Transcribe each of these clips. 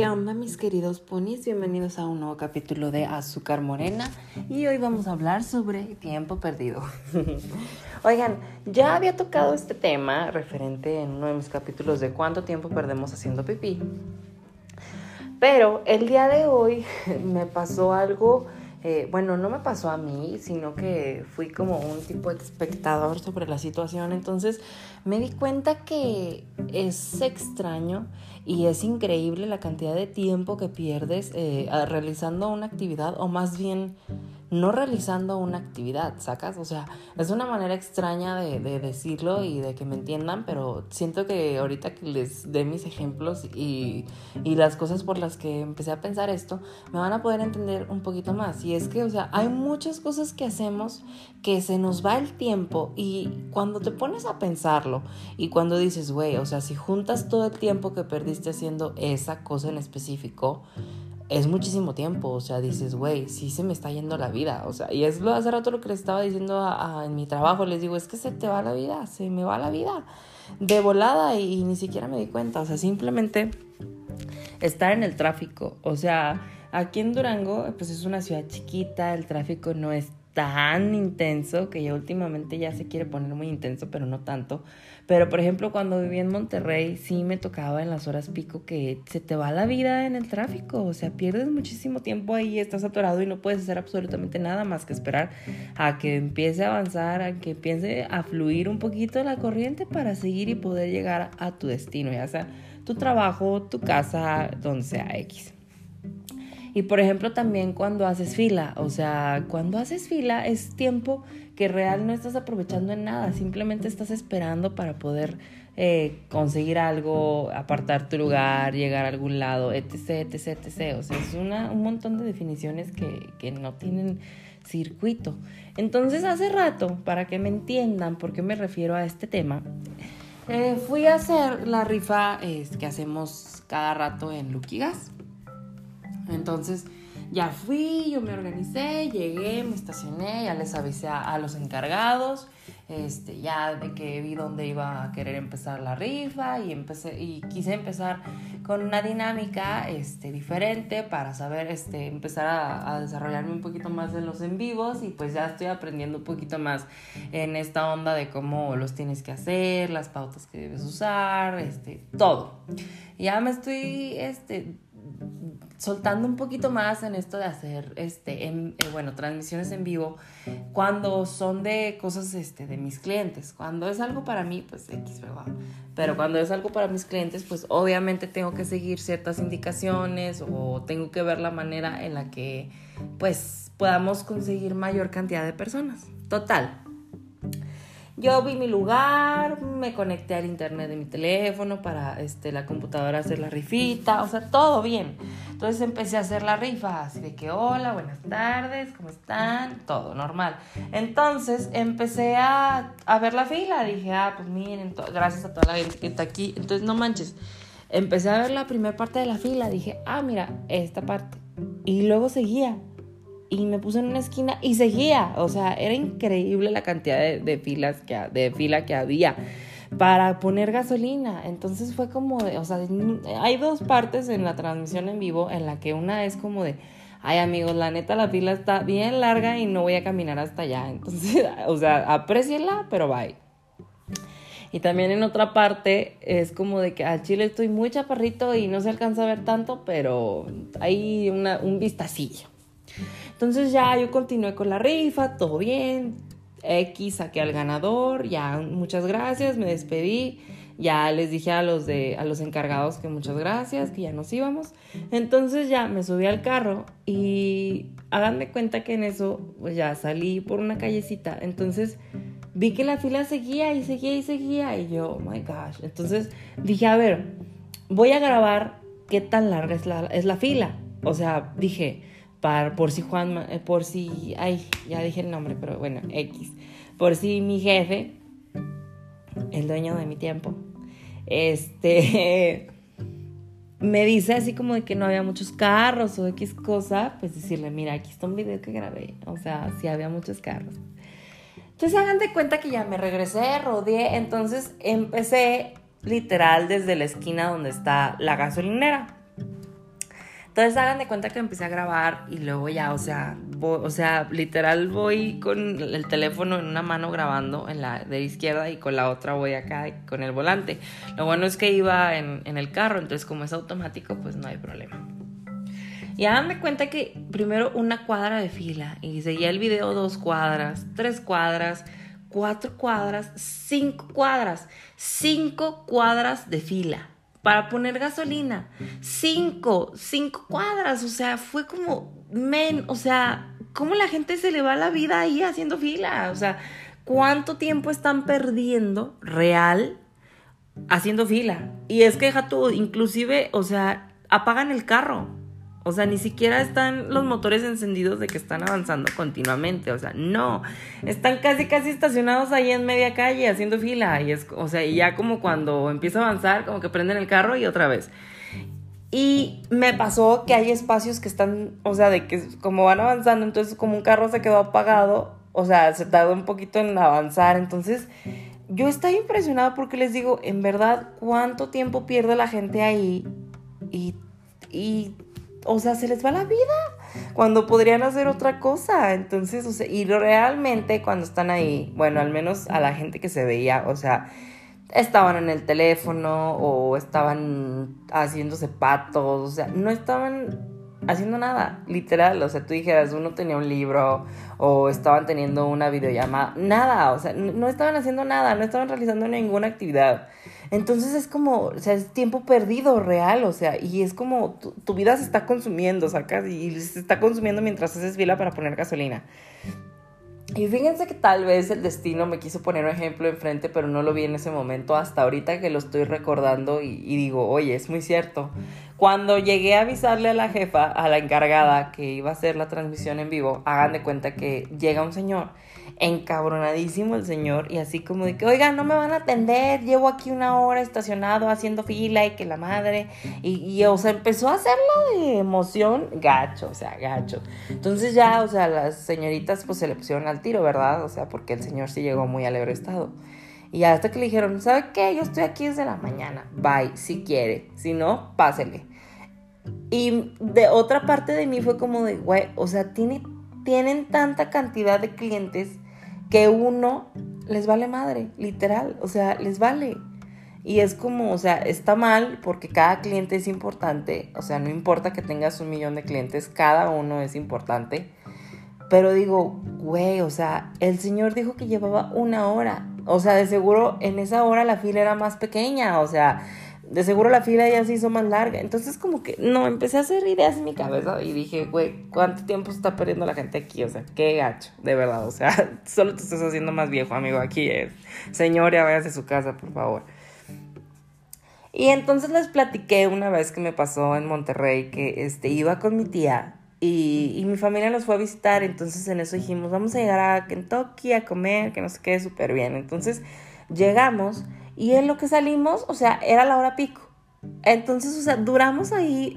¿Qué onda mis queridos ponis? Bienvenidos a un nuevo capítulo de Azúcar Morena y hoy vamos a hablar sobre tiempo perdido. Oigan, ya había tocado este tema referente en uno de mis capítulos de cuánto tiempo perdemos haciendo pipí. Pero el día de hoy me pasó algo, eh, bueno, no me pasó a mí, sino que fui como un tipo de espectador sobre la situación. Entonces me di cuenta que es extraño y es increíble la cantidad de tiempo que pierdes eh, realizando una actividad o más bien no realizando una actividad, ¿sacas? O sea, es una manera extraña de, decirlo y de que me entiendan, pero siento que ahorita que les dé mis ejemplos y, y, las cosas por las que empecé a pensar esto, me van a poder entender un poquito más. Y es que, o sea, hay muchas cosas que hacemos que se nos va el tiempo y cuando te pones a pensarlo y cuando dices, güey, o sea, si juntas todo el tiempo que perdiste haciendo esa cosa en específico, es muchísimo tiempo, o sea, dices, güey, sí se me está yendo la vida, o sea, y es lo hace rato lo que les estaba diciendo en mi trabajo, les digo, es que se te va la vida, se me va la vida. De volada y, ni siquiera me di cuenta, o sea, simplemente estar en el tráfico, o sea, aquí en Durango, pues es una ciudad chiquita, el tráfico no es tan intenso, que ya últimamente ya se quiere poner muy intenso, pero no tanto, pero por ejemplo, cuando viví en Monterrey, sí me tocaba en las horas pico que se te va la vida en el tráfico. O sea, pierdes muchísimo tiempo ahí, estás atorado y no puedes hacer absolutamente nada más que esperar a que empiece a avanzar, a que empiece a fluir un poquito la corriente para seguir y poder llegar a tu destino, ya sea tu trabajo, tu casa, donde sea X. Y por ejemplo también cuando haces fila, o sea, cuando haces fila es tiempo que real no estás aprovechando en nada, simplemente estás esperando para poder eh, conseguir algo, apartar tu lugar, llegar a algún lado, etc, etc, etc. O sea, es una, un montón de definiciones que, que no tienen circuito. Entonces hace rato, para que me entiendan por qué me refiero a este tema, eh, fui a hacer la rifa que hacemos cada rato en Luquigas. Entonces ya fui, yo me organicé, llegué, me estacioné, ya les avisé a, los encargados, este, ya de que vi dónde iba a querer empezar la rifa y empecé y quise empezar con una dinámica este, diferente para saber este, empezar a, a, desarrollarme un poquito más en los en vivos y pues ya estoy aprendiendo un poquito más en esta onda de cómo los tienes que hacer, las pautas que debes usar, este, todo. Ya me estoy este, soltando un poquito más en esto de hacer, este, en, eh, bueno, transmisiones en vivo, cuando son de cosas, este, de mis clientes. Cuando es algo para mí, pues X, ¿verdad? Pero cuando es algo para mis clientes, pues obviamente tengo que seguir ciertas indicaciones o tengo que ver la manera en la que, pues, podamos conseguir mayor cantidad de personas. Total, yo vi mi lugar, me conecté al internet de mi teléfono para este, la computadora hacer la rifita, o sea, todo bien. Entonces empecé a hacer la rifa, así de que hola, buenas tardes, ¿cómo están? Todo normal. Entonces empecé a, a ver la fila, dije, ah, pues miren, gracias a toda la gente que está aquí. Entonces no manches, empecé a ver la primera parte de la fila, dije, ah, mira, esta parte. Y luego seguía y me puse en una esquina y seguía. O sea, era increíble la cantidad de, filas que, de fila que había para poner gasolina. Entonces fue como de, o sea, hay dos partes en la transmisión en vivo en la que una es como de, ay amigos, la neta la fila está bien larga y no voy a caminar hasta allá. Entonces, o sea, aprecienla, pero bye. Y también en otra parte es como de que al chile estoy muy chaparrito y no se alcanza a ver tanto, pero hay una, un vistacillo. Entonces ya yo continué con la rifa, todo bien. X saqué al ganador, ya muchas gracias, me despedí. Ya les dije a los de a los encargados que muchas gracias, que ya nos íbamos. Entonces ya me subí al carro y hagan de cuenta que en eso pues ya salí por una callecita. Entonces vi que la fila seguía y seguía y seguía y yo, oh my gosh. Entonces dije, a ver, voy a grabar qué tan larga es la, es la fila. O sea, dije, por si Juan, eh, por si, ay, ya dije el nombre, pero bueno, X, por si mi jefe, el dueño de mi tiempo, este, me dice así como de que no había muchos carros o X cosa, pues decirle, mira, aquí está un video que grabé, o sea, sí había muchos carros. Entonces hagan de cuenta que ya me regresé, rodeé, entonces empecé literal desde la esquina donde está la gasolinera. Entonces hagan de cuenta que empecé a grabar y luego ya, o sea, o sea, literal voy con el teléfono en una mano grabando en la de izquierda y con la otra voy acá con el volante. Lo bueno es que iba en, en el carro, entonces como es automático, pues no hay problema. Y hagan de cuenta que primero una cuadra de fila y seguía el video dos cuadras, tres cuadras, cuatro cuadras, cinco cuadras, cinco cuadras de fila para poner gasolina. Cinco, cinco cuadras. O sea, fue como, men, o sea, ¿cómo la gente se le va la vida ahí haciendo fila? O sea, ¿cuánto tiempo están perdiendo real haciendo fila? Y es que deja tú, inclusive, o sea, apagan el carro. O sea, ni siquiera están los motores encendidos de que están avanzando continuamente. O sea, no. Están casi, casi estacionados ahí en media calle haciendo fila. Y es, o sea, y ya como cuando empieza a avanzar, como que prenden el carro y otra vez. Y me pasó que hay espacios que están, o sea, de que como van avanzando, entonces como un carro se quedó apagado, o sea, se tardó un poquito en avanzar. Entonces, yo estoy impresionada porque les digo, en verdad, cuánto tiempo pierde la gente ahí. Y, y o sea, se les va la vida cuando podrían hacer otra cosa. Entonces, o sea, y realmente cuando están ahí, bueno, al menos a la gente que se veía, o sea, estaban en el teléfono o estaban haciéndose patos, o sea, no estaban haciendo nada, literal, o sea, tú dijeras, uno tenía un libro o estaban teniendo una videollamada, nada, o sea, no estaban haciendo nada, no estaban realizando ninguna actividad. Entonces es como, o sea, es tiempo perdido real, o sea, y es como tu, vida se está consumiendo, sacas, y se está consumiendo mientras haces fila para poner gasolina. Y fíjense que tal vez el destino me quiso poner un ejemplo enfrente, pero no lo vi en ese momento, hasta ahorita que lo estoy recordando y, y, digo, oye, es muy cierto. Cuando llegué a avisarle a la jefa, a la encargada que iba a hacer la transmisión en vivo, hagan de cuenta que llega un señor encabronadísimo el señor y así como de que, oiga, no me van a atender, llevo aquí una hora estacionado haciendo fila y que la madre, y, y o sea, empezó a hacerlo de emoción gacho, o sea, gacho. Entonces ya, o sea, las señoritas pues se le pusieron al tiro, ¿verdad? O sea, porque el señor sí llegó muy alegre estado. Y hasta que le dijeron, ¿sabe qué? Yo estoy aquí desde la mañana, bye, si quiere, si no, pásele. Y de otra parte de mí fue como de, güey, o sea, tiene, tienen tanta cantidad de clientes que uno les vale madre, literal, o sea, les vale. Y es como, o sea, está mal porque cada cliente es importante, o sea, no importa que tengas un millón de clientes, cada uno es importante. Pero digo, güey, o sea, el señor dijo que llevaba una hora. O sea, de seguro en esa hora la fila era más pequeña, o sea, de seguro la fila ya se hizo más larga. Entonces como que no, empecé a hacer ideas en mi cabeza y dije, güey, ¿cuánto tiempo está perdiendo la gente aquí? O sea, qué gacho, de verdad. O sea, solo te estás haciendo más viejo, amigo. Aquí. Señora, váyase a su casa, por favor. Y entonces les platiqué una vez que me pasó en Monterrey que este, iba con mi tía y, y mi familia nos fue a visitar. Entonces en eso dijimos, vamos a llegar a Kentucky a comer, que no se quede súper bien. Entonces llegamos. Y en lo que salimos, o sea, era la hora pico. Entonces, o sea, duramos ahí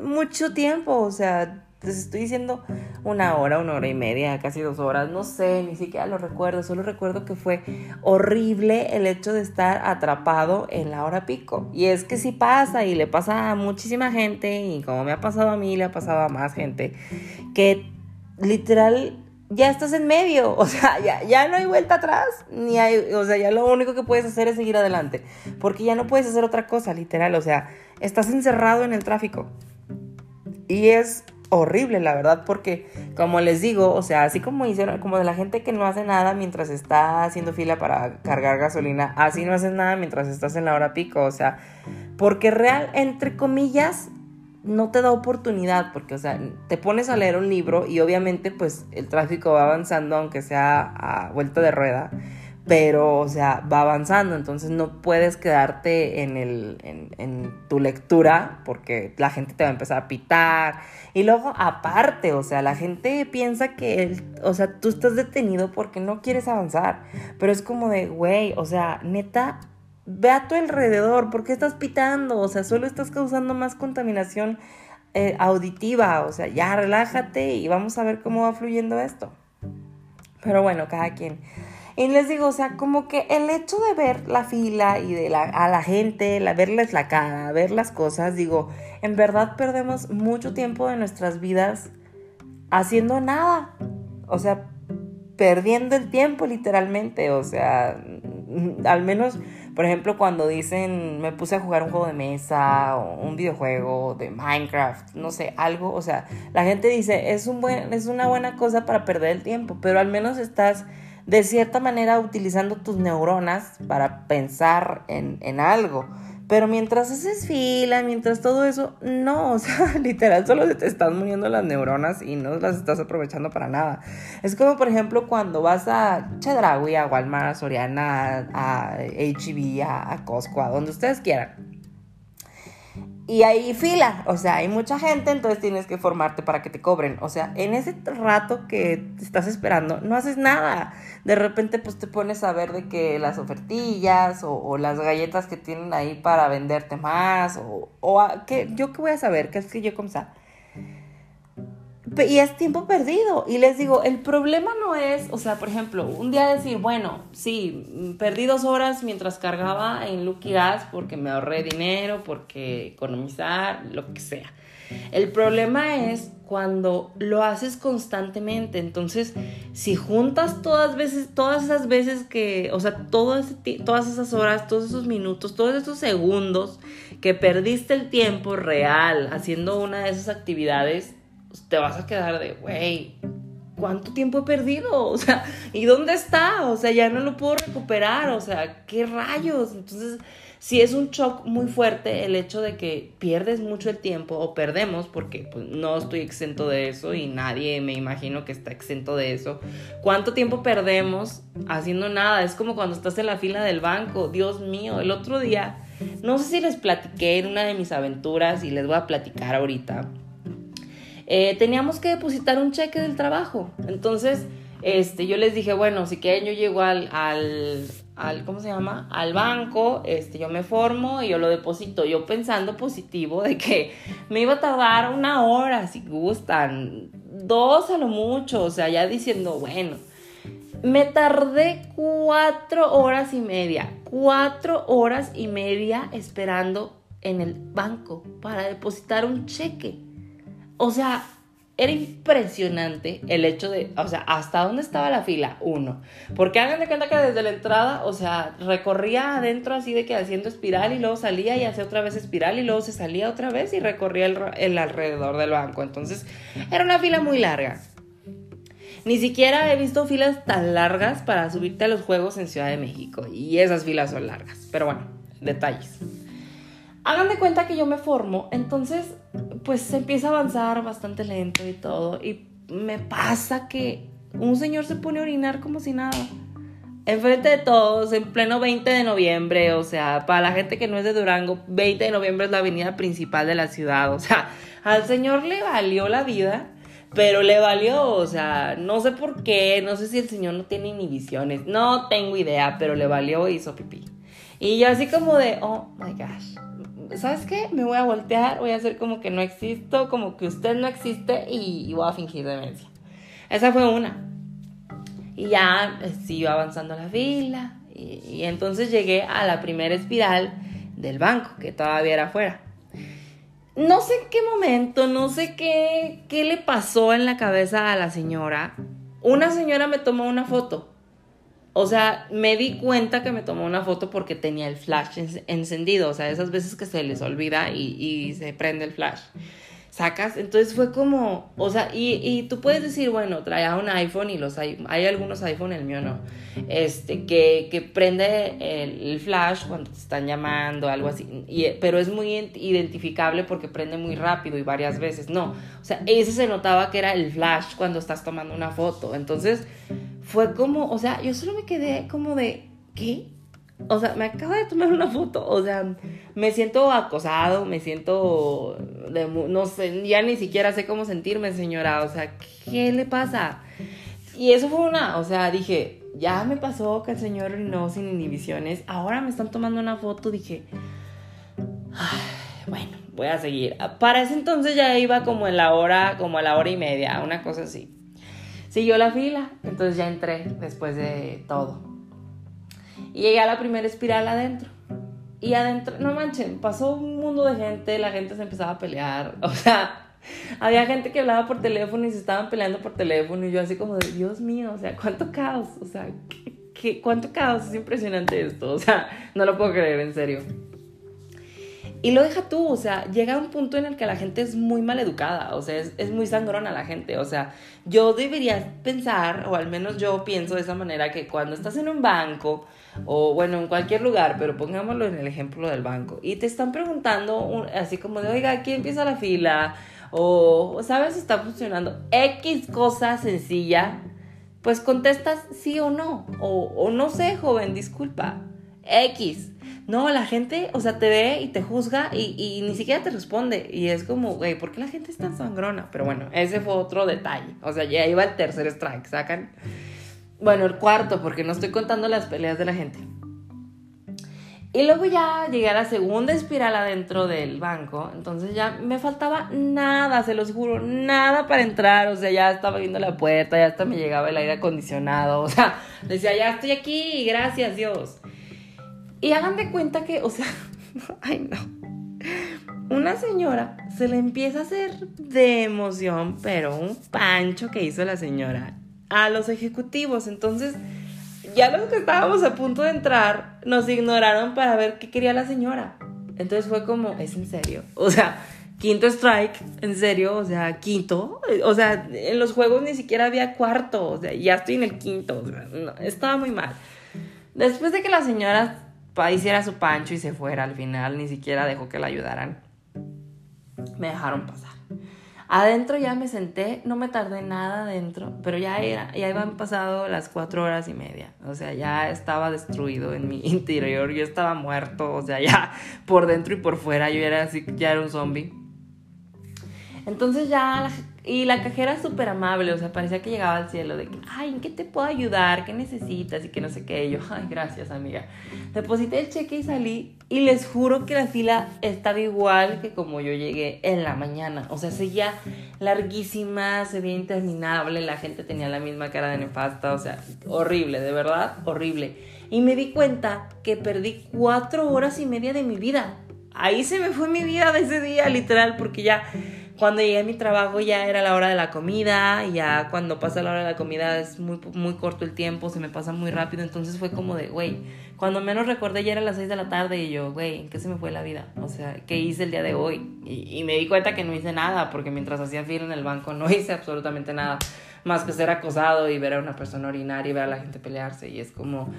mucho tiempo, o sea, les estoy diciendo una hora, una hora y media, casi dos horas, no sé, ni siquiera lo recuerdo, solo recuerdo que fue horrible el hecho de estar atrapado en la hora pico. Y es que sí pasa y le pasa a muchísima gente y como me ha pasado a mí, le ha pasado a más gente, que literal ya estás en medio, o sea, ya, ya no hay vuelta atrás, ni hay, o sea, ya lo único que puedes hacer es seguir adelante, porque ya no puedes hacer otra cosa, literal, o sea, estás encerrado en el tráfico. Y es horrible, la verdad, porque como les digo, o sea, así como hicieron, como de la gente que no hace nada mientras está haciendo fila para cargar gasolina, así no haces nada mientras estás en la hora pico, o sea, porque real, entre comillas, no te da oportunidad, porque, o sea, te pones a leer un libro y obviamente, pues, el tráfico va avanzando, aunque sea a vuelta de rueda, pero, o sea, va avanzando, entonces no puedes quedarte en, el, en, tu lectura, porque la gente te va a empezar a pitar, y luego, aparte, o sea, la gente piensa que, o sea, tú estás detenido porque no quieres avanzar, pero es como de, güey, o sea, neta, ve a tu alrededor, ¿por qué estás pitando? O sea, solo estás causando más contaminación eh, auditiva, o sea, ya relájate y vamos a ver cómo va fluyendo esto. Pero bueno, cada quien. Y les digo, o sea, como que el hecho de ver la fila y de la, a la gente, la, verles la cara, ver las cosas, digo, en verdad perdemos mucho tiempo de nuestras vidas haciendo nada. O sea, perdiendo el tiempo literalmente. O sea, al menos, por ejemplo, cuando dicen me puse a jugar un juego de mesa o un videojuego de Minecraft, no sé, algo. O sea, la gente dice es, un buen, es una buena cosa para perder el tiempo, pero al menos estás de cierta manera utilizando tus neuronas para pensar en, algo. Pero mientras haces fila, mientras todo eso, no, o sea, literal solo te están muriendo las neuronas y no las estás aprovechando para nada. Es como, por ejemplo, cuando vas a Chedraui, a Walmart, a Soriana, a HB, a, a Costco, a donde ustedes quieran y hay fila, o sea, hay mucha gente, entonces tienes que formarte para que te cobren. O sea, en ese rato que estás esperando, no haces nada. De repente, pues te pones a ver de que las ofertillas o, las galletas que tienen ahí para venderte más, o, o que yo qué voy a saber, qué es que yo como y es tiempo perdido. Y les digo, el problema no es, o sea, por ejemplo, un día decir, bueno, sí, perdí dos horas mientras cargaba en Lucky Gas porque me ahorré dinero, porque economizar, lo que sea. El problema es cuando lo haces constantemente. Entonces, si juntas todas veces, todas esas veces que, o sea, todas esas horas, todos esos minutos, todos esos segundos que perdiste el tiempo real haciendo una de esas actividades, te vas a quedar de, güey, ¿cuánto tiempo he perdido? O sea, ¿y dónde está? O sea, ya no lo puedo recuperar, o sea, ¿qué rayos? Entonces, si es un shock muy fuerte el hecho de que pierdes mucho el tiempo o perdemos, porque pues, no estoy exento de eso y nadie me imagino que está exento de eso. ¿Cuánto tiempo perdemos haciendo nada? Es como cuando estás en la fila del banco, Dios mío, el otro día, no sé si les platiqué en una de mis aventuras y les voy a platicar ahorita eh, teníamos que depositar un cheque del trabajo. Entonces, este, yo les dije, bueno, si quieren yo llego al, al, al, ¿cómo se llama? Al banco, este, yo me formo y yo lo deposito. Yo pensando positivo de que me iba a tardar una hora, si gustan, dos a lo mucho, o sea, ya diciendo, bueno. Me tardé cuatro horas y media, cuatro horas y media esperando en el banco para depositar un cheque. O sea, era impresionante el hecho de, o sea, hasta dónde estaba la fila, uno. Porque hagan de cuenta que desde la entrada, o sea, recorría adentro así de que haciendo espiral y luego salía y hacía otra vez espiral y luego se salía otra vez y recorría el, alrededor del banco. Entonces, era una fila muy larga. Ni siquiera he visto filas tan largas para subirte a los juegos en Ciudad de México. Y esas filas son largas. Pero bueno, detalles. Hagan de cuenta que yo me formo, entonces pues se empieza a avanzar bastante lento y todo. Y me pasa que un señor se pone a orinar como si nada. Enfrente de todos, en pleno 20 de noviembre, o sea, para la gente que no es de Durango, 20 de noviembre es la avenida principal de la ciudad, o sea, al señor le valió la vida, pero le valió, o sea, no sé por qué, no sé si el señor no tiene inhibiciones, no tengo idea, pero le valió y hizo pipí. Y yo así como de, oh my gosh, ¿sabes qué? Me voy a voltear, voy a hacer como que no existo, como que usted no existe y, voy a fingir demencia. Esa fue una. Y ya eh, siguió avanzando la fila y, entonces llegué a la primera espiral del banco, que todavía era afuera. No sé en qué momento, no sé qué, qué le pasó en la cabeza a la señora. Una señora me tomó una foto o sea, me di cuenta que me tomó una foto porque tenía el flash encendido. O sea, esas veces que se les olvida y, se prende el flash. Sacas, entonces fue como, o sea, y, tú puedes decir, bueno, traía un iPhone y los hay, hay algunos iPhone, el mío no, este, que, prende el, flash cuando te están llamando, algo así, pero es muy identificable porque prende muy rápido y varias veces, no, o sea, ese se notaba que era el flash cuando estás tomando una foto, entonces fue como, o sea, yo solo me quedé como de, ¿qué? O sea, me acaba de tomar una foto, o sea, me siento acosado, me siento, no sé, ya ni siquiera sé cómo sentirme, señora, o sea, ¿qué le pasa? Y eso fue una, o sea, dije, ya me pasó que el señor no sin inhibiciones, ahora me están tomando una foto, dije, bueno, voy a seguir. Para ese entonces ya iba como en la hora, como a la hora y media, una cosa así. Siguió la fila, entonces ya entré después de todo. Y llegué a la primera espiral adentro. Y adentro, no manchen, pasó un mundo de gente, la gente se empezaba a pelear, o sea, había gente que hablaba por teléfono y se estaban peleando por teléfono y yo así como de, Dios mío, o sea, cuánto caos, o sea, ¿qué, cuánto caos, es impresionante esto, o sea, no lo puedo creer, en serio. Y lo deja tú, o sea, llega un punto en el que la gente es muy mal educada, o sea, es, es, muy sangrona la gente, o sea, yo debería pensar, o al menos yo pienso de esa manera, que cuando estás en un banco, o bueno, en cualquier lugar, pero pongámoslo en el ejemplo del banco, y te están preguntando así como de, oiga, ¿quién empieza la fila? O, ¿sabes si está funcionando? X cosa sencilla, pues contestas sí o no, o, o no sé, joven, disculpa, X no, la gente, o sea, te ve y te juzga y, ni siquiera te responde. Y es como, güey, ¿por qué la gente es tan sangrona? Pero bueno, ese fue otro detalle. O sea, ya iba el tercer strike, ¿sacan? Bueno, el cuarto, porque no estoy contando las peleas de la gente. Y luego ya llegué a la segunda espiral adentro del banco. Entonces ya me faltaba nada, se los juro, nada para entrar. O sea, ya estaba viendo la puerta, ya hasta me llegaba el aire acondicionado. O sea, decía, ya estoy aquí, gracias Dios. Y hagan de cuenta que, o sea, ay no. Una señora se le empieza a hacer de emoción, pero un pancho que hizo la señora a los ejecutivos. Entonces, ya los que estábamos a punto de entrar nos ignoraron para ver qué quería la señora. Entonces fue como, es en serio. O sea, quinto strike, en serio, o sea, quinto. O sea, en los juegos ni siquiera había cuarto. O sea, ya estoy en el quinto. estaba muy mal. Después de que la señora hiciera su pancho y se fuera al final, ni siquiera dejó que la ayudaran. Me dejaron pasar. Adentro ya me senté, no me tardé nada adentro, pero ya, era, ya iban pasado las cuatro horas y media. O sea, ya estaba destruido en mi interior, yo estaba muerto, o sea, ya por dentro y por fuera, yo era así, ya era un zombie. Entonces ya y la cajera súper amable, o sea, parecía que llegaba al cielo de que, ay, ¿en qué te puedo ayudar? ¿Qué necesitas? Y que no sé qué. Y yo, ay, gracias, amiga. Deposité el cheque y salí. Y les juro que la fila estaba igual que como yo llegué en la mañana. O sea, seguía larguísima, se interminable. La gente tenía la misma cara de nefasta. O sea, horrible, de verdad, horrible. Y me di cuenta que perdí cuatro horas y media de mi vida. Ahí se me fue mi vida de ese día, literal, porque ya cuando llegué a mi trabajo ya era la hora de la comida, ya cuando pasa la hora de la comida es muy, muy corto el tiempo, se me pasa muy rápido, entonces fue como de, güey, cuando menos recordé ya era las 6 de la tarde y yo, güey, ¿en qué se me fue la vida? O sea, ¿qué hice el día de hoy? Y, y, me di cuenta que no hice nada, porque mientras hacía fila en el banco no hice absolutamente nada, más que ser acosado y ver a una persona orinar y ver a la gente pelearse, y es como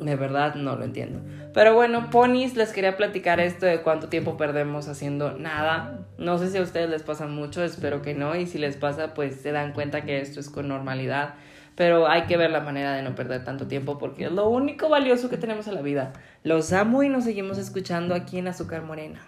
de verdad no lo entiendo. Pero bueno, ponis, les quería platicar esto de cuánto tiempo perdemos haciendo nada. No sé si a ustedes les pasa mucho, espero que no. Y si les pasa, pues se dan cuenta que esto es con normalidad. Pero hay que ver la manera de no perder tanto tiempo porque es lo único valioso que tenemos en la vida. Los amo y nos seguimos escuchando aquí en Azúcar Morena.